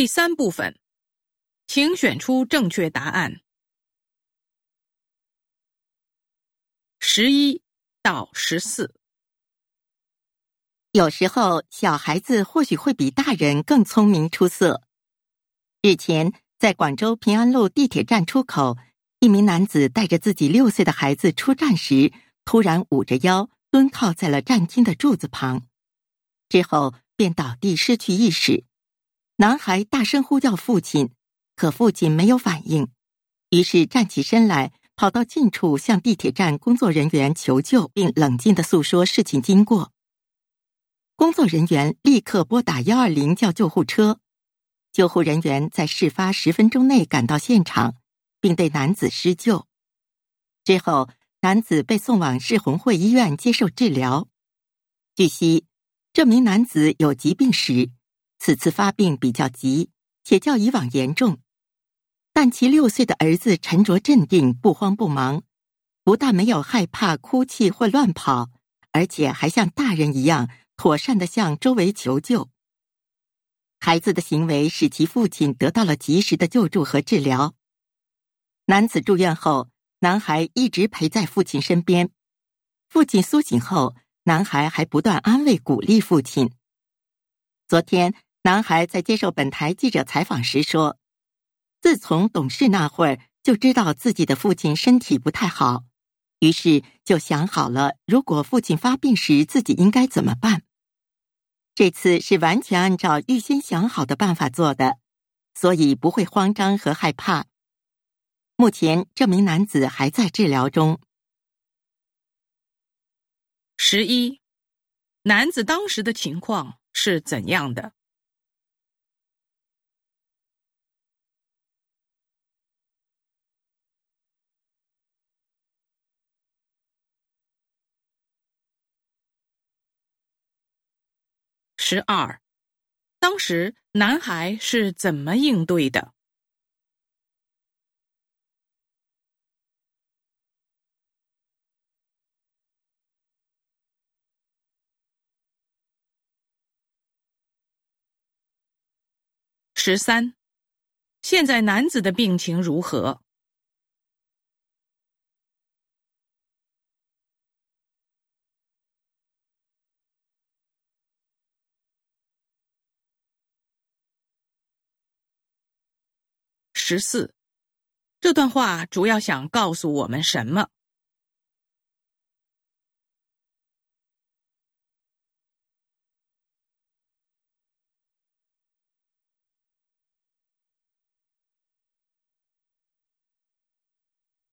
第三部分，请选出正确答案。十一到十四。有时候，小孩子或许会比大人更聪明出色。日前，在广州平安路地铁站出口，一名男子带着自己六岁的孩子出站时，突然捂着腰蹲靠在了站厅的柱子旁，之后便倒地失去意识。男孩大声呼叫父亲，可父亲没有反应，于是站起身来。跑到近处向地铁站工作人员求救，并冷静的诉说事情经过。工作人员立刻拨打幺二零叫救护车，救护人员在事发十分钟内赶到现场，并对男子施救。之后，男子被送往市红会医院接受治疗。据悉，这名男子有疾病史，此次发病比较急，且较以往严重。但其六岁的儿子沉着镇定，不慌不忙，不但没有害怕、哭泣或乱跑，而且还像大人一样妥善的向周围求救。孩子的行为使其父亲得到了及时的救助和治疗。男子住院后，男孩一直陪在父亲身边。父亲苏醒后，男孩还不断安慰鼓励父亲。昨天，男孩在接受本台记者采访时说。自从懂事那会儿，就知道自己的父亲身体不太好，于是就想好了，如果父亲发病时，自己应该怎么办。这次是完全按照预先想好的办法做的，所以不会慌张和害怕。目前，这名男子还在治疗中。十一，男子当时的情况是怎样的？十二，当时男孩是怎么应对的？十三，现在男子的病情如何？十四，这段话主要想告诉我们什么？